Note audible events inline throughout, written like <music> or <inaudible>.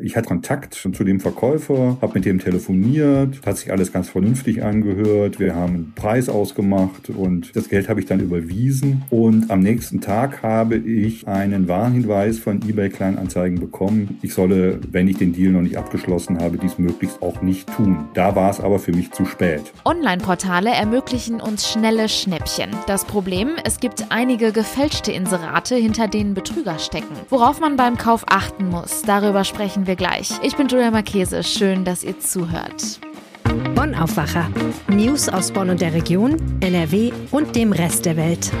Ich hatte Kontakt zu dem Verkäufer, habe mit dem telefoniert, hat sich alles ganz vernünftig angehört. Wir haben einen Preis ausgemacht und das Geld habe ich dann überwiesen. Und am nächsten Tag habe ich einen Warnhinweis von eBay Kleinanzeigen bekommen. Ich solle, wenn ich den Deal noch nicht abgeschlossen habe, dies möglichst auch nicht tun. Da war es aber für mich zu spät. Online-Portale ermöglichen uns schnelle Schnäppchen. Das Problem, es gibt einige gefälschte Inserate, hinter denen Betrüger stecken. Worauf man beim Kauf achten muss, darüber sprechen wir gleich. Ich bin Julia Marchese. Schön, dass ihr zuhört. Bonn Aufwacher. News aus Bonn und der Region, NRW und dem Rest der Welt.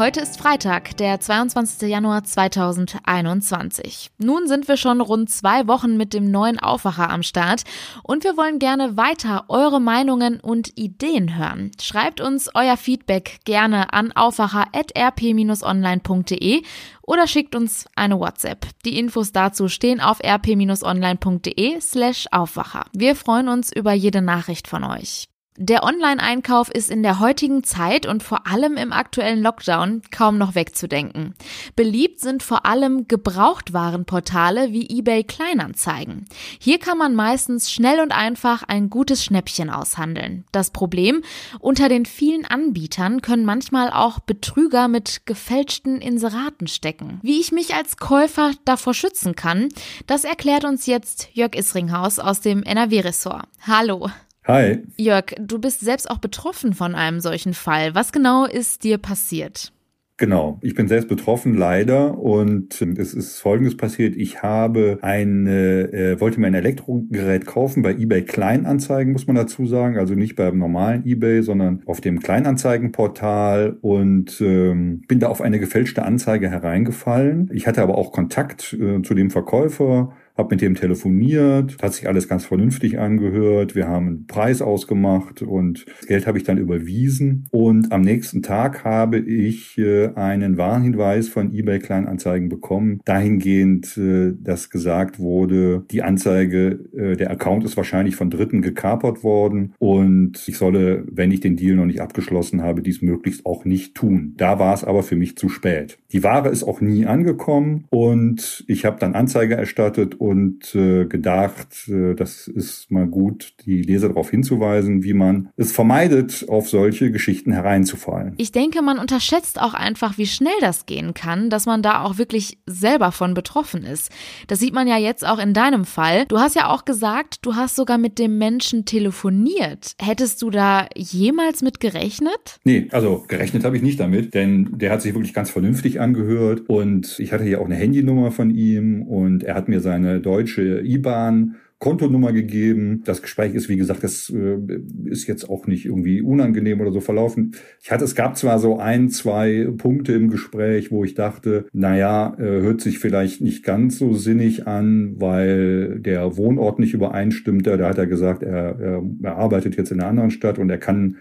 Heute ist Freitag, der 22. Januar 2021. Nun sind wir schon rund zwei Wochen mit dem neuen Aufwacher am Start und wir wollen gerne weiter eure Meinungen und Ideen hören. Schreibt uns euer Feedback gerne an aufwacher.rp-online.de oder schickt uns eine WhatsApp. Die Infos dazu stehen auf rp-online.de slash Aufwacher. Wir freuen uns über jede Nachricht von euch. Der Online-Einkauf ist in der heutigen Zeit und vor allem im aktuellen Lockdown kaum noch wegzudenken. Beliebt sind vor allem Gebrauchtwarenportale wie eBay Kleinanzeigen. Hier kann man meistens schnell und einfach ein gutes Schnäppchen aushandeln. Das Problem, unter den vielen Anbietern können manchmal auch Betrüger mit gefälschten Inseraten stecken. Wie ich mich als Käufer davor schützen kann, das erklärt uns jetzt Jörg Isringhaus aus dem NRW-Ressort. Hallo. Hi. Jörg, du bist selbst auch betroffen von einem solchen Fall. Was genau ist dir passiert? Genau, ich bin selbst betroffen, leider. Und es ist Folgendes passiert. Ich habe eine, äh, wollte mir ein Elektrogerät kaufen bei eBay Kleinanzeigen, muss man dazu sagen. Also nicht beim normalen eBay, sondern auf dem Kleinanzeigenportal und ähm, bin da auf eine gefälschte Anzeige hereingefallen. Ich hatte aber auch Kontakt äh, zu dem Verkäufer habe mit dem telefoniert, hat sich alles ganz vernünftig angehört. Wir haben einen Preis ausgemacht und das Geld habe ich dann überwiesen. Und am nächsten Tag habe ich äh, einen Warnhinweis von eBay Kleinanzeigen bekommen, dahingehend, äh, dass gesagt wurde, die Anzeige, äh, der Account ist wahrscheinlich von Dritten gekapert worden und ich solle, wenn ich den Deal noch nicht abgeschlossen habe, dies möglichst auch nicht tun. Da war es aber für mich zu spät. Die Ware ist auch nie angekommen und ich habe dann Anzeige erstattet und äh, gedacht, äh, das ist mal gut, die Leser darauf hinzuweisen, wie man es vermeidet, auf solche Geschichten hereinzufallen. Ich denke, man unterschätzt auch einfach, wie schnell das gehen kann, dass man da auch wirklich selber von betroffen ist. Das sieht man ja jetzt auch in deinem Fall. Du hast ja auch gesagt, du hast sogar mit dem Menschen telefoniert. Hättest du da jemals mit gerechnet? Nee, also gerechnet habe ich nicht damit, denn der hat sich wirklich ganz vernünftig angehört und ich hatte hier auch eine Handynummer von ihm und er hat mir seine eine deutsche IBAN Kontonummer gegeben. Das Gespräch ist, wie gesagt, das äh, ist jetzt auch nicht irgendwie unangenehm oder so verlaufen. Ich hatte, es gab zwar so ein, zwei Punkte im Gespräch, wo ich dachte, naja, äh, hört sich vielleicht nicht ganz so sinnig an, weil der Wohnort nicht übereinstimmte. Da hat er gesagt, er, er, er arbeitet jetzt in einer anderen Stadt und er kann,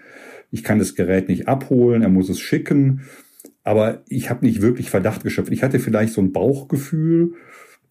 ich kann das Gerät nicht abholen, er muss es schicken. Aber ich habe nicht wirklich Verdacht geschöpft. Ich hatte vielleicht so ein Bauchgefühl,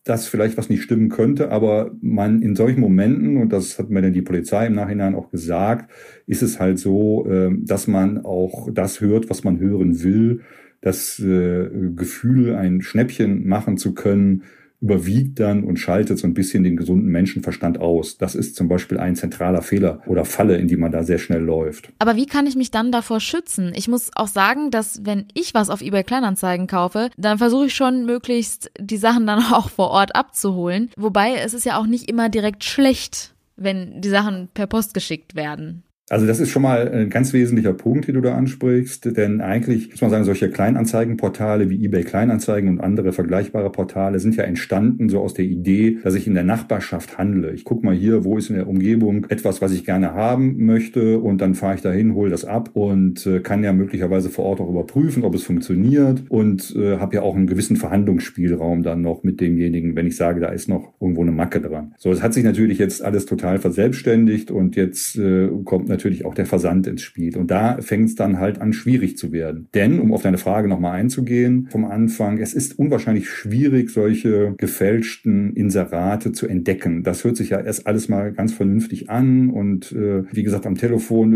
dass vielleicht was nicht stimmen könnte, aber man in solchen Momenten, und das hat mir dann die Polizei im Nachhinein auch gesagt, ist es halt so, ähm, dass man auch das hört, was man hören will, das äh, Gefühl, ein Schnäppchen machen zu können, überwiegt dann und schaltet so ein bisschen den gesunden Menschenverstand aus. Das ist zum Beispiel ein zentraler Fehler oder Falle, in die man da sehr schnell läuft. Aber wie kann ich mich dann davor schützen? Ich muss auch sagen, dass wenn ich was auf eBay Kleinanzeigen kaufe, dann versuche ich schon möglichst die Sachen dann <laughs> auch vor Ort abzuholen. Wobei es ist ja auch nicht immer direkt schlecht, wenn die Sachen per Post geschickt werden. Also das ist schon mal ein ganz wesentlicher Punkt, den du da ansprichst, denn eigentlich muss man sagen, solche Kleinanzeigenportale wie eBay Kleinanzeigen und andere vergleichbare Portale sind ja entstanden so aus der Idee, dass ich in der Nachbarschaft handle. Ich gucke mal hier, wo ist in der Umgebung etwas, was ich gerne haben möchte und dann fahre ich dahin, hole das ab und äh, kann ja möglicherweise vor Ort auch überprüfen, ob es funktioniert und äh, habe ja auch einen gewissen Verhandlungsspielraum dann noch mit demjenigen, wenn ich sage, da ist noch irgendwo eine Macke dran. So, es hat sich natürlich jetzt alles total verselbstständigt und jetzt äh, kommt natürlich auch der Versand ins Spiel. Und da fängt es dann halt an, schwierig zu werden. Denn, um auf deine Frage nochmal einzugehen, vom Anfang, es ist unwahrscheinlich schwierig, solche gefälschten Inserate zu entdecken. Das hört sich ja erst alles mal ganz vernünftig an. Und äh, wie gesagt, am Telefon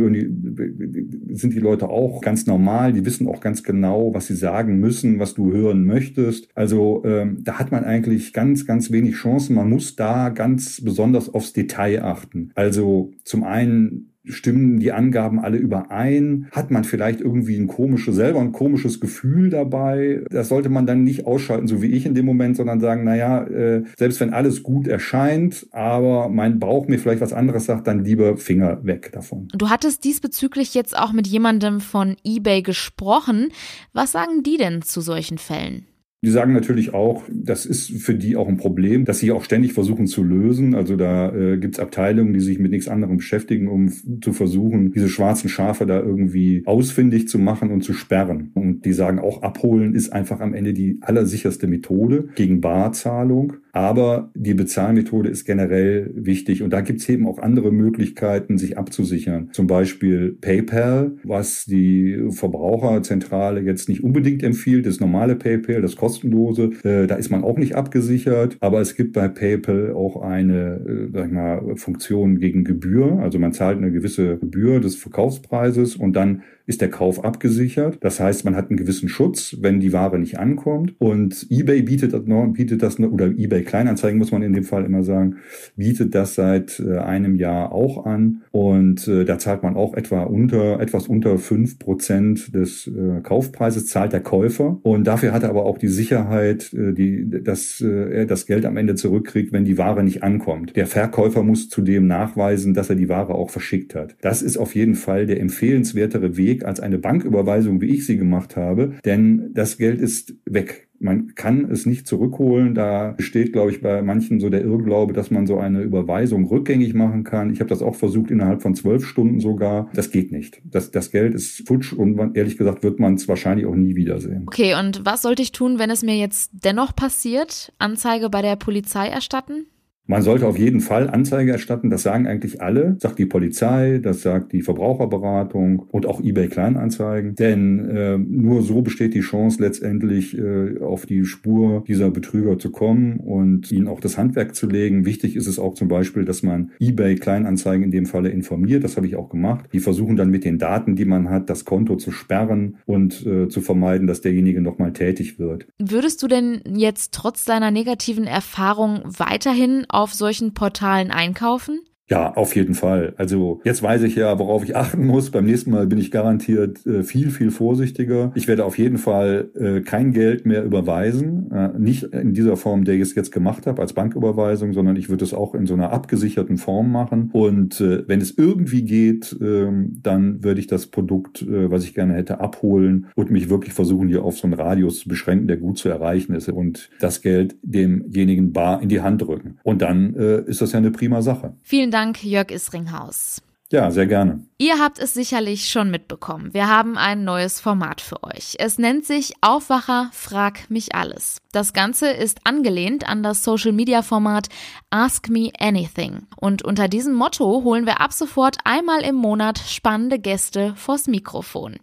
sind die Leute auch ganz normal. Die wissen auch ganz genau, was sie sagen müssen, was du hören möchtest. Also ähm, da hat man eigentlich ganz, ganz wenig Chancen. Man muss da ganz besonders aufs Detail achten. Also zum einen stimmen die Angaben alle überein? Hat man vielleicht irgendwie ein komisches, selber ein komisches Gefühl dabei? Das sollte man dann nicht ausschalten, so wie ich in dem Moment, sondern sagen, naja, äh, selbst wenn alles gut erscheint, aber mein Bauch mir vielleicht was anderes sagt, dann lieber Finger weg davon. Du hattest diesbezüglich jetzt auch mit jemandem von eBay gesprochen. Was sagen die denn zu solchen Fällen? Die sagen natürlich auch, das ist für die auch ein Problem, dass sie auch ständig versuchen zu lösen. Also da äh, gibt es Abteilungen, die sich mit nichts anderem beschäftigen, um zu versuchen, diese schwarzen Schafe da irgendwie ausfindig zu machen und zu sperren. Und die sagen auch, abholen ist einfach am Ende die allersicherste Methode gegen Barzahlung. Aber die Bezahlmethode ist generell wichtig. Und da gibt es eben auch andere Möglichkeiten, sich abzusichern. Zum Beispiel PayPal, was die Verbraucherzentrale jetzt nicht unbedingt empfiehlt, das normale PayPal, das kostenlose. Äh, da ist man auch nicht abgesichert. Aber es gibt bei PayPal auch eine äh, sag ich mal, Funktion gegen Gebühr. Also man zahlt eine gewisse Gebühr des Verkaufspreises und dann ist der Kauf abgesichert. Das heißt, man hat einen gewissen Schutz, wenn die Ware nicht ankommt. Und eBay bietet das bietet das oder eBay Kleinanzeigen muss man in dem Fall immer sagen, bietet das seit äh, einem Jahr auch an. Und äh, da zahlt man auch etwa unter, etwas unter fünf Prozent des äh, Kaufpreises zahlt der Käufer. Und dafür hat er aber auch die Sicherheit, die, dass er das Geld am Ende zurückkriegt, wenn die Ware nicht ankommt. Der Verkäufer muss zudem nachweisen, dass er die Ware auch verschickt hat. Das ist auf jeden Fall der empfehlenswertere Weg als eine Banküberweisung, wie ich sie gemacht habe, denn das Geld ist weg. Man kann es nicht zurückholen. Da besteht, glaube ich, bei manchen so der Irrglaube, dass man so eine Überweisung rückgängig machen kann. Ich habe das auch versucht, innerhalb von zwölf Stunden sogar. Das geht nicht. Das, das Geld ist futsch und man, ehrlich gesagt wird man es wahrscheinlich auch nie wiedersehen. Okay, und was sollte ich tun, wenn es mir jetzt dennoch passiert? Anzeige bei der Polizei erstatten? Man sollte auf jeden Fall Anzeige erstatten. Das sagen eigentlich alle. Sagt die Polizei, das sagt die Verbraucherberatung und auch eBay Kleinanzeigen. Denn äh, nur so besteht die Chance letztendlich äh, auf die Spur dieser Betrüger zu kommen und ihnen auch das Handwerk zu legen. Wichtig ist es auch zum Beispiel, dass man eBay Kleinanzeigen in dem Falle informiert. Das habe ich auch gemacht. Die versuchen dann mit den Daten, die man hat, das Konto zu sperren und äh, zu vermeiden, dass derjenige nochmal tätig wird. Würdest du denn jetzt trotz deiner negativen Erfahrung weiterhin auf solchen Portalen einkaufen? Ja, auf jeden Fall. Also jetzt weiß ich ja, worauf ich achten muss. Beim nächsten Mal bin ich garantiert äh, viel, viel vorsichtiger. Ich werde auf jeden Fall äh, kein Geld mehr überweisen. Äh, nicht in dieser Form, der ich es jetzt gemacht habe, als Banküberweisung, sondern ich würde es auch in so einer abgesicherten Form machen. Und äh, wenn es irgendwie geht, ähm, dann würde ich das Produkt, äh, was ich gerne hätte, abholen und mich wirklich versuchen, hier auf so einen Radius zu beschränken, der gut zu erreichen ist und das Geld demjenigen bar in die Hand drücken. Und dann äh, ist das ja eine prima Sache. Vielen Dank Dank, Jörg Isringhaus. Ja, sehr gerne. Ihr habt es sicherlich schon mitbekommen. Wir haben ein neues Format für euch. Es nennt sich Aufwacher, frag mich alles. Das Ganze ist angelehnt an das Social-Media-Format Ask Me Anything. Und unter diesem Motto holen wir ab sofort einmal im Monat spannende Gäste vors Mikrofon.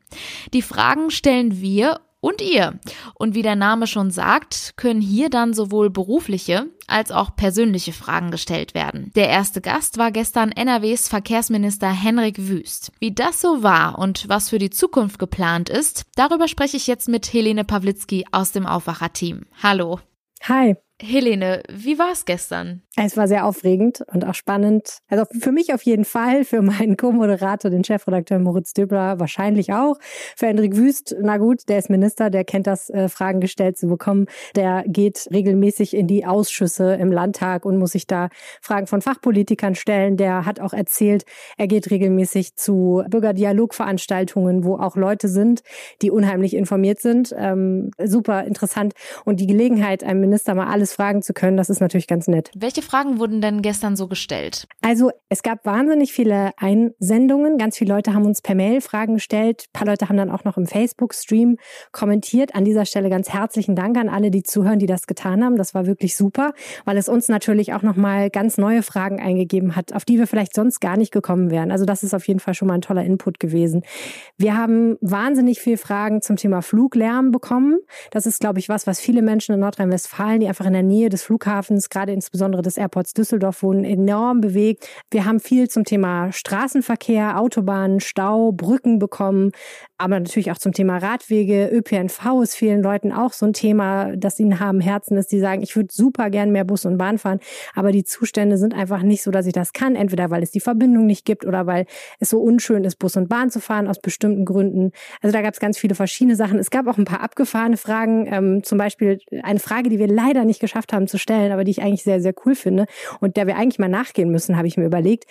Die Fragen stellen wir und ihr. Und wie der Name schon sagt, können hier dann sowohl berufliche als auch persönliche Fragen gestellt werden. Der erste Gast war gestern NRWs Verkehrsminister Henrik Wüst. Wie das so war und was für die Zukunft geplant ist, darüber spreche ich jetzt mit Helene Pawlitzki aus dem Aufwacher-Team. Hallo. Hi. Helene, wie war es gestern? Es war sehr aufregend und auch spannend. Also für mich auf jeden Fall, für meinen Co-Moderator, den Chefredakteur Moritz Döbler wahrscheinlich auch. Für Hendrik Wüst, na gut, der ist Minister, der kennt das, äh, Fragen gestellt zu bekommen. Der geht regelmäßig in die Ausschüsse im Landtag und muss sich da Fragen von Fachpolitikern stellen. Der hat auch erzählt, er geht regelmäßig zu Bürgerdialogveranstaltungen, wo auch Leute sind, die unheimlich informiert sind. Ähm, super interessant. Und die Gelegenheit, einem Minister mal alles alles fragen zu können. Das ist natürlich ganz nett. Welche Fragen wurden denn gestern so gestellt? Also es gab wahnsinnig viele Einsendungen. Ganz viele Leute haben uns per Mail Fragen gestellt. Ein paar Leute haben dann auch noch im Facebook-Stream kommentiert. An dieser Stelle ganz herzlichen Dank an alle, die zuhören, die das getan haben. Das war wirklich super, weil es uns natürlich auch nochmal ganz neue Fragen eingegeben hat, auf die wir vielleicht sonst gar nicht gekommen wären. Also das ist auf jeden Fall schon mal ein toller Input gewesen. Wir haben wahnsinnig viele Fragen zum Thema Fluglärm bekommen. Das ist, glaube ich, was, was viele Menschen in Nordrhein-Westfalen, die einfach in der Nähe des Flughafens, gerade insbesondere des Airports Düsseldorf wohnen, enorm bewegt. Wir haben viel zum Thema Straßenverkehr, Autobahnen, Stau, Brücken bekommen, aber natürlich auch zum Thema Radwege, ÖPNV ist vielen Leuten auch so ein Thema, das ihnen haben Herzen ist, die sagen, ich würde super gern mehr Bus und Bahn fahren, aber die Zustände sind einfach nicht so, dass ich das kann, entweder weil es die Verbindung nicht gibt oder weil es so unschön ist, Bus und Bahn zu fahren aus bestimmten Gründen. Also da gab es ganz viele verschiedene Sachen. Es gab auch ein paar abgefahrene Fragen, ähm, zum Beispiel eine Frage, die wir leider nicht geschafft haben zu stellen, aber die ich eigentlich sehr, sehr cool finde und der wir eigentlich mal nachgehen müssen, habe ich mir überlegt.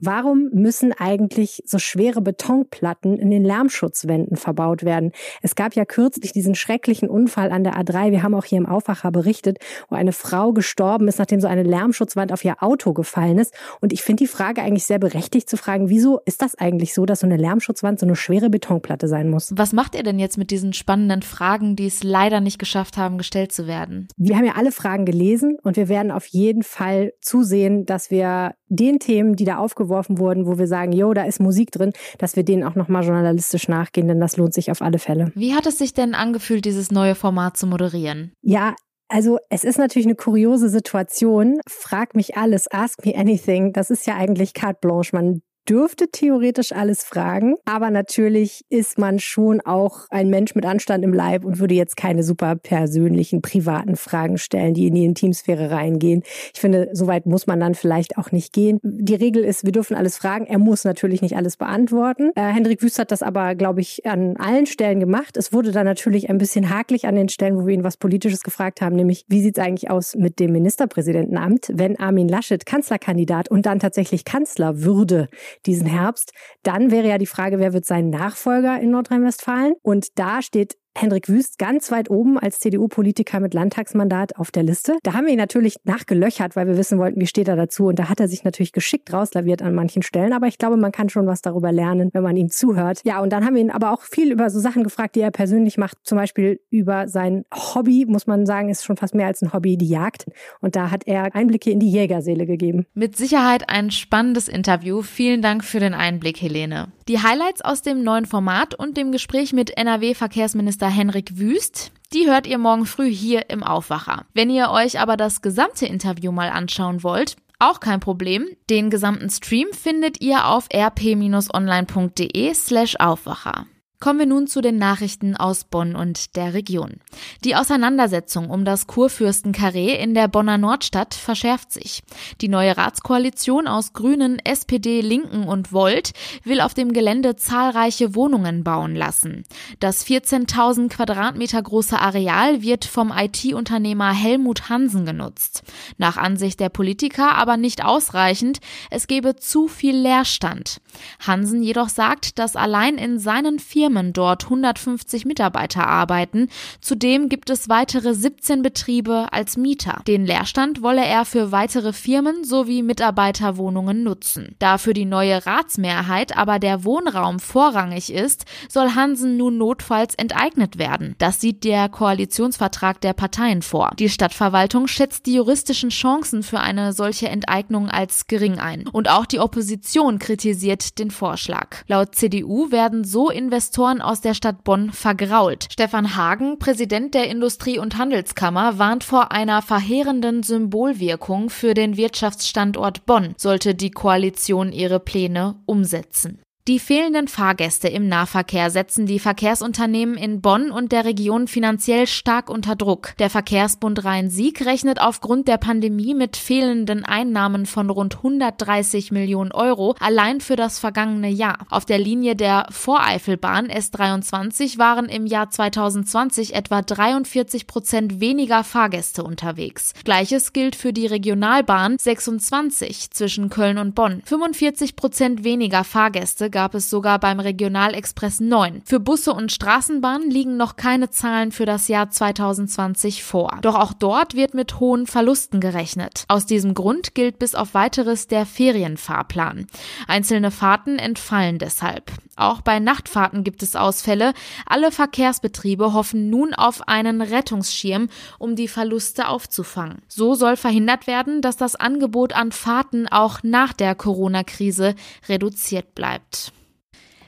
Warum müssen eigentlich so schwere Betonplatten in den Lärmschutzwänden verbaut werden? Es gab ja kürzlich diesen schrecklichen Unfall an der A3. Wir haben auch hier im Aufwacher berichtet, wo eine Frau gestorben ist, nachdem so eine Lärmschutzwand auf ihr Auto gefallen ist. Und ich finde die Frage eigentlich sehr berechtigt zu fragen, wieso ist das eigentlich so, dass so eine Lärmschutzwand so eine schwere Betonplatte sein muss? Was macht ihr denn jetzt mit diesen spannenden Fragen, die es leider nicht geschafft haben, gestellt zu werden? Wir haben ja alle Fragen gelesen und wir werden auf jeden Fall zusehen, dass wir den Themen, die da aufgeworfen wurden, wo wir sagen, jo, da ist Musik drin, dass wir denen auch nochmal journalistisch nachgehen, denn das lohnt sich auf alle Fälle. Wie hat es sich denn angefühlt, dieses neue Format zu moderieren? Ja, also es ist natürlich eine kuriose Situation. Frag mich alles, ask me anything. Das ist ja eigentlich carte blanche. Man dürfte theoretisch alles fragen, aber natürlich ist man schon auch ein Mensch mit Anstand im Leib und würde jetzt keine super persönlichen, privaten Fragen stellen, die in die Intimsphäre reingehen. Ich finde, soweit muss man dann vielleicht auch nicht gehen. Die Regel ist, wir dürfen alles fragen. Er muss natürlich nicht alles beantworten. Äh, Hendrik Wüst hat das aber, glaube ich, an allen Stellen gemacht. Es wurde dann natürlich ein bisschen hakelig an den Stellen, wo wir ihn was Politisches gefragt haben, nämlich wie sieht es eigentlich aus mit dem Ministerpräsidentenamt, wenn Armin Laschet Kanzlerkandidat und dann tatsächlich Kanzler würde diesen Herbst. Dann wäre ja die Frage, wer wird sein Nachfolger in Nordrhein-Westfalen? Und da steht Hendrik Wüst ganz weit oben als CDU-Politiker mit Landtagsmandat auf der Liste. Da haben wir ihn natürlich nachgelöchert, weil wir wissen wollten, wie steht er dazu. Und da hat er sich natürlich geschickt rauslaviert an manchen Stellen. Aber ich glaube, man kann schon was darüber lernen, wenn man ihm zuhört. Ja, und dann haben wir ihn aber auch viel über so Sachen gefragt, die er persönlich macht. Zum Beispiel über sein Hobby, muss man sagen, ist schon fast mehr als ein Hobby, die Jagd. Und da hat er Einblicke in die Jägerseele gegeben. Mit Sicherheit ein spannendes Interview. Vielen Dank für den Einblick, Helene. Die Highlights aus dem neuen Format und dem Gespräch mit NRW-Verkehrsminister Henrik Wüst. Die hört ihr morgen früh hier im Aufwacher. Wenn ihr euch aber das gesamte Interview mal anschauen wollt, auch kein Problem. Den gesamten Stream findet ihr auf rp-online.de slash Aufwacher. Kommen wir nun zu den Nachrichten aus Bonn und der Region. Die Auseinandersetzung um das Kurfürstenkarree in der Bonner Nordstadt verschärft sich. Die neue Ratskoalition aus Grünen, SPD, Linken und Volt will auf dem Gelände zahlreiche Wohnungen bauen lassen. Das 14.000 Quadratmeter große Areal wird vom IT-Unternehmer Helmut Hansen genutzt. Nach Ansicht der Politiker aber nicht ausreichend. Es gebe zu viel Leerstand. Hansen jedoch sagt, dass allein in seinen vier Firmen dort 150 Mitarbeiter arbeiten. Zudem gibt es weitere 17 Betriebe als Mieter. Den Leerstand wolle er für weitere Firmen sowie Mitarbeiterwohnungen nutzen. Da für die neue Ratsmehrheit aber der Wohnraum vorrangig ist, soll Hansen nun notfalls enteignet werden. Das sieht der Koalitionsvertrag der Parteien vor. Die Stadtverwaltung schätzt die juristischen Chancen für eine solche Enteignung als gering ein. Und auch die Opposition kritisiert den Vorschlag. Laut CDU werden so Investoren Investoren aus der Stadt Bonn vergrault. Stefan Hagen, Präsident der Industrie- und Handelskammer, warnt vor einer verheerenden Symbolwirkung für den Wirtschaftsstandort Bonn, sollte die Koalition ihre Pläne umsetzen. Die fehlenden Fahrgäste im Nahverkehr setzen die Verkehrsunternehmen in Bonn und der Region finanziell stark unter Druck. Der Verkehrsbund Rhein-Sieg rechnet aufgrund der Pandemie mit fehlenden Einnahmen von rund 130 Millionen Euro allein für das vergangene Jahr. Auf der Linie der Voreifelbahn S23 waren im Jahr 2020 etwa 43 Prozent weniger Fahrgäste unterwegs. Gleiches gilt für die Regionalbahn 26 zwischen Köln und Bonn. 45 Prozent weniger Fahrgäste gab es sogar beim Regionalexpress 9. Für Busse und Straßenbahnen liegen noch keine Zahlen für das Jahr 2020 vor. Doch auch dort wird mit hohen Verlusten gerechnet. Aus diesem Grund gilt bis auf weiteres der Ferienfahrplan. Einzelne Fahrten entfallen deshalb. Auch bei Nachtfahrten gibt es Ausfälle. Alle Verkehrsbetriebe hoffen nun auf einen Rettungsschirm, um die Verluste aufzufangen. So soll verhindert werden, dass das Angebot an Fahrten auch nach der Corona-Krise reduziert bleibt.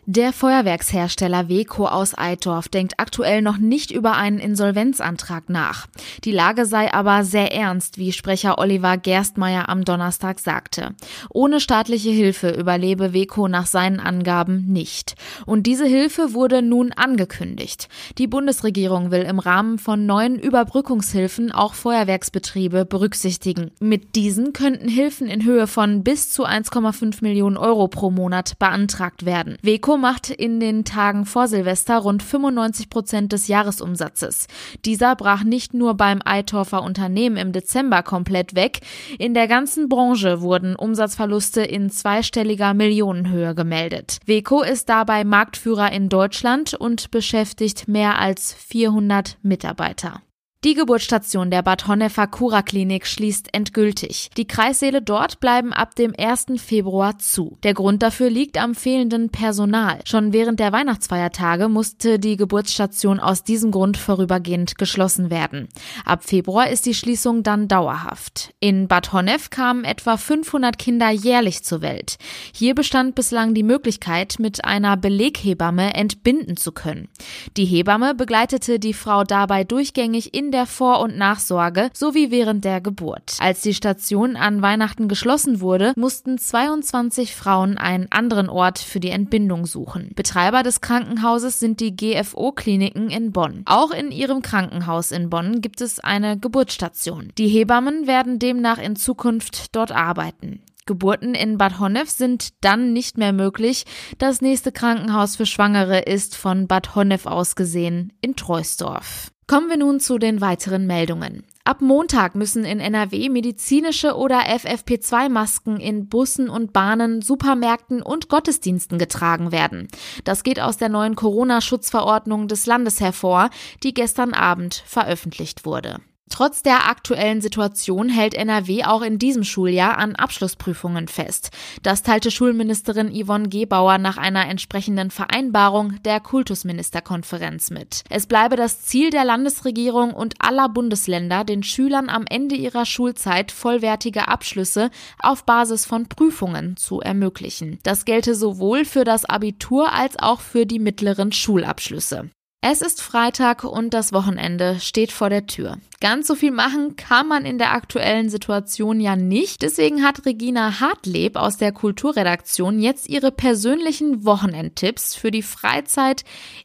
Der Feuerwerkshersteller Weco aus Eitorf denkt aktuell noch nicht über einen Insolvenzantrag nach. Die Lage sei aber sehr ernst, wie Sprecher Oliver Gerstmeier am Donnerstag sagte. Ohne staatliche Hilfe überlebe Weco nach seinen Angaben nicht. Und diese Hilfe wurde nun angekündigt. Die Bundesregierung will im Rahmen von neuen Überbrückungshilfen auch Feuerwerksbetriebe berücksichtigen. Mit diesen könnten Hilfen in Höhe von bis zu 1,5 Millionen Euro pro Monat beantragt werden. Weco macht in den Tagen vor Silvester rund 95 Prozent des Jahresumsatzes. Dieser brach nicht nur beim Eitorfer Unternehmen im Dezember komplett weg. In der ganzen Branche wurden Umsatzverluste in zweistelliger Millionenhöhe gemeldet. Weco ist dabei Marktführer in Deutschland und beschäftigt mehr als 400 Mitarbeiter. Die Geburtsstation der Bad Honneffer Klinik schließt endgültig. Die Kreissäle dort bleiben ab dem 1. Februar zu. Der Grund dafür liegt am fehlenden Personal. Schon während der Weihnachtsfeiertage musste die Geburtsstation aus diesem Grund vorübergehend geschlossen werden. Ab Februar ist die Schließung dann dauerhaft. In Bad Honnef kamen etwa 500 Kinder jährlich zur Welt. Hier bestand bislang die Möglichkeit, mit einer Beleghebamme entbinden zu können. Die Hebamme begleitete die Frau dabei durchgängig in der Vor- und Nachsorge sowie während der Geburt. Als die Station an Weihnachten geschlossen wurde, mussten 22 Frauen einen anderen Ort für die Entbindung suchen. Betreiber des Krankenhauses sind die GFO-Kliniken in Bonn. Auch in ihrem Krankenhaus in Bonn gibt es eine Geburtsstation. Die Hebammen werden demnach in Zukunft dort arbeiten. Geburten in Bad Honnef sind dann nicht mehr möglich. Das nächste Krankenhaus für Schwangere ist von Bad Honnef aus gesehen in Treusdorf. Kommen wir nun zu den weiteren Meldungen. Ab Montag müssen in NRW medizinische oder FFP2-Masken in Bussen und Bahnen, Supermärkten und Gottesdiensten getragen werden. Das geht aus der neuen Corona-Schutzverordnung des Landes hervor, die gestern Abend veröffentlicht wurde. Trotz der aktuellen Situation hält NRW auch in diesem Schuljahr an Abschlussprüfungen fest. Das teilte Schulministerin Yvonne Gebauer nach einer entsprechenden Vereinbarung der Kultusministerkonferenz mit. Es bleibe das Ziel der Landesregierung und aller Bundesländer, den Schülern am Ende ihrer Schulzeit vollwertige Abschlüsse auf Basis von Prüfungen zu ermöglichen. Das gelte sowohl für das Abitur als auch für die mittleren Schulabschlüsse. Es ist Freitag und das Wochenende steht vor der Tür. Ganz so viel machen kann man in der aktuellen Situation ja nicht. Deswegen hat Regina Hartleb aus der Kulturredaktion jetzt ihre persönlichen Wochenendtipps für die Freizeit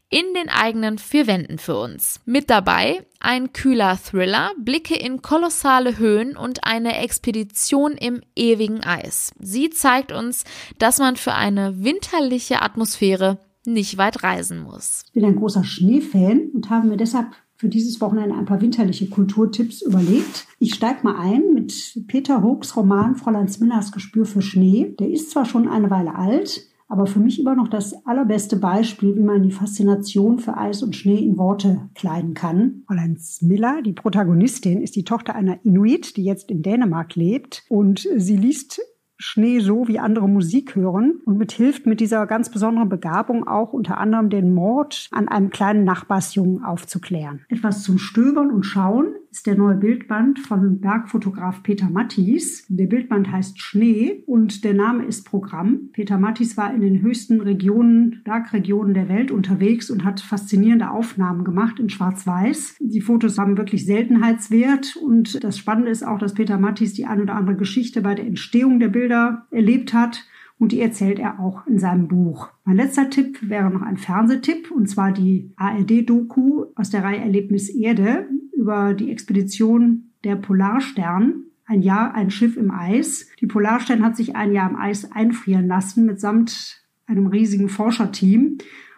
in den eigenen vier Wänden für uns. Mit dabei ein kühler Thriller, Blicke in kolossale Höhen und eine Expedition im ewigen Eis. Sie zeigt uns, dass man für eine winterliche Atmosphäre nicht weit reisen muss. Ich bin ein großer Schneefan und habe mir deshalb für dieses Wochenende ein paar winterliche Kulturtipps überlegt. Ich steige mal ein mit Peter Hoogs Roman Fräulein Millers Gespür für Schnee. Der ist zwar schon eine Weile alt, aber für mich immer noch das allerbeste Beispiel, wie man die Faszination für Eis und Schnee in Worte kleiden kann. Fräulein Smiller, die Protagonistin, ist die Tochter einer Inuit, die jetzt in Dänemark lebt und sie liest Schnee so wie andere Musik hören und mithilft mit dieser ganz besonderen Begabung auch unter anderem den Mord an einem kleinen Nachbarsjungen aufzuklären. Etwas zum Stöbern und Schauen ist der neue Bildband von Bergfotograf Peter Mattis. Der Bildband heißt Schnee und der Name ist Programm. Peter Mattis war in den höchsten Regionen, Bergregionen der Welt unterwegs und hat faszinierende Aufnahmen gemacht in Schwarz-Weiß. Die Fotos haben wirklich Seltenheitswert und das Spannende ist auch, dass Peter Mattis die ein oder andere Geschichte bei der Entstehung der Bilder erlebt hat und die erzählt er auch in seinem Buch. Mein letzter Tipp wäre noch ein Fernsehtipp und zwar die ARD-Doku aus der Reihe Erlebnis Erde über die Expedition der Polarstern. Ein Jahr, ein Schiff im Eis. Die Polarstern hat sich ein Jahr im Eis einfrieren lassen mitsamt einem riesigen Forscherteam.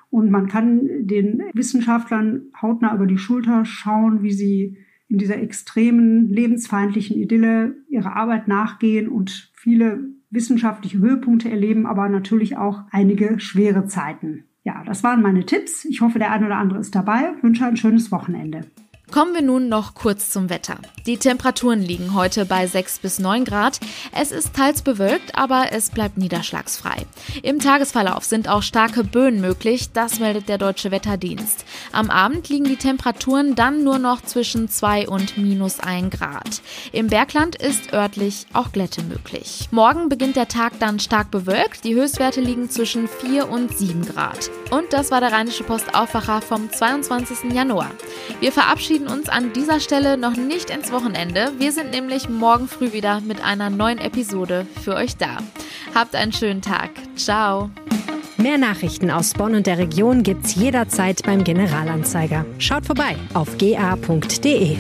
Und man kann den Wissenschaftlern hautnah über die Schulter schauen, wie sie in dieser extremen lebensfeindlichen Idylle ihrer Arbeit nachgehen und viele wissenschaftliche Höhepunkte erleben, aber natürlich auch einige schwere Zeiten. Ja, das waren meine Tipps. Ich hoffe, der eine oder andere ist dabei. Ich wünsche ein schönes Wochenende. Kommen wir nun noch kurz zum Wetter. Die Temperaturen liegen heute bei 6 bis 9 Grad. Es ist teils bewölkt, aber es bleibt niederschlagsfrei. Im Tagesverlauf sind auch starke Böen möglich, das meldet der Deutsche Wetterdienst. Am Abend liegen die Temperaturen dann nur noch zwischen 2 und minus 1 Grad. Im Bergland ist örtlich auch Glätte möglich. Morgen beginnt der Tag dann stark bewölkt. Die Höchstwerte liegen zwischen 4 und 7 Grad. Und das war der Rheinische Post Aufwacher vom 22. Januar. Wir verabschieden verabschieden uns an dieser Stelle noch nicht ins Wochenende. Wir sind nämlich morgen früh wieder mit einer neuen Episode für euch da. Habt einen schönen Tag. Ciao. Mehr Nachrichten aus Bonn und der Region gibt's jederzeit beim Generalanzeiger. Schaut vorbei auf ga.de.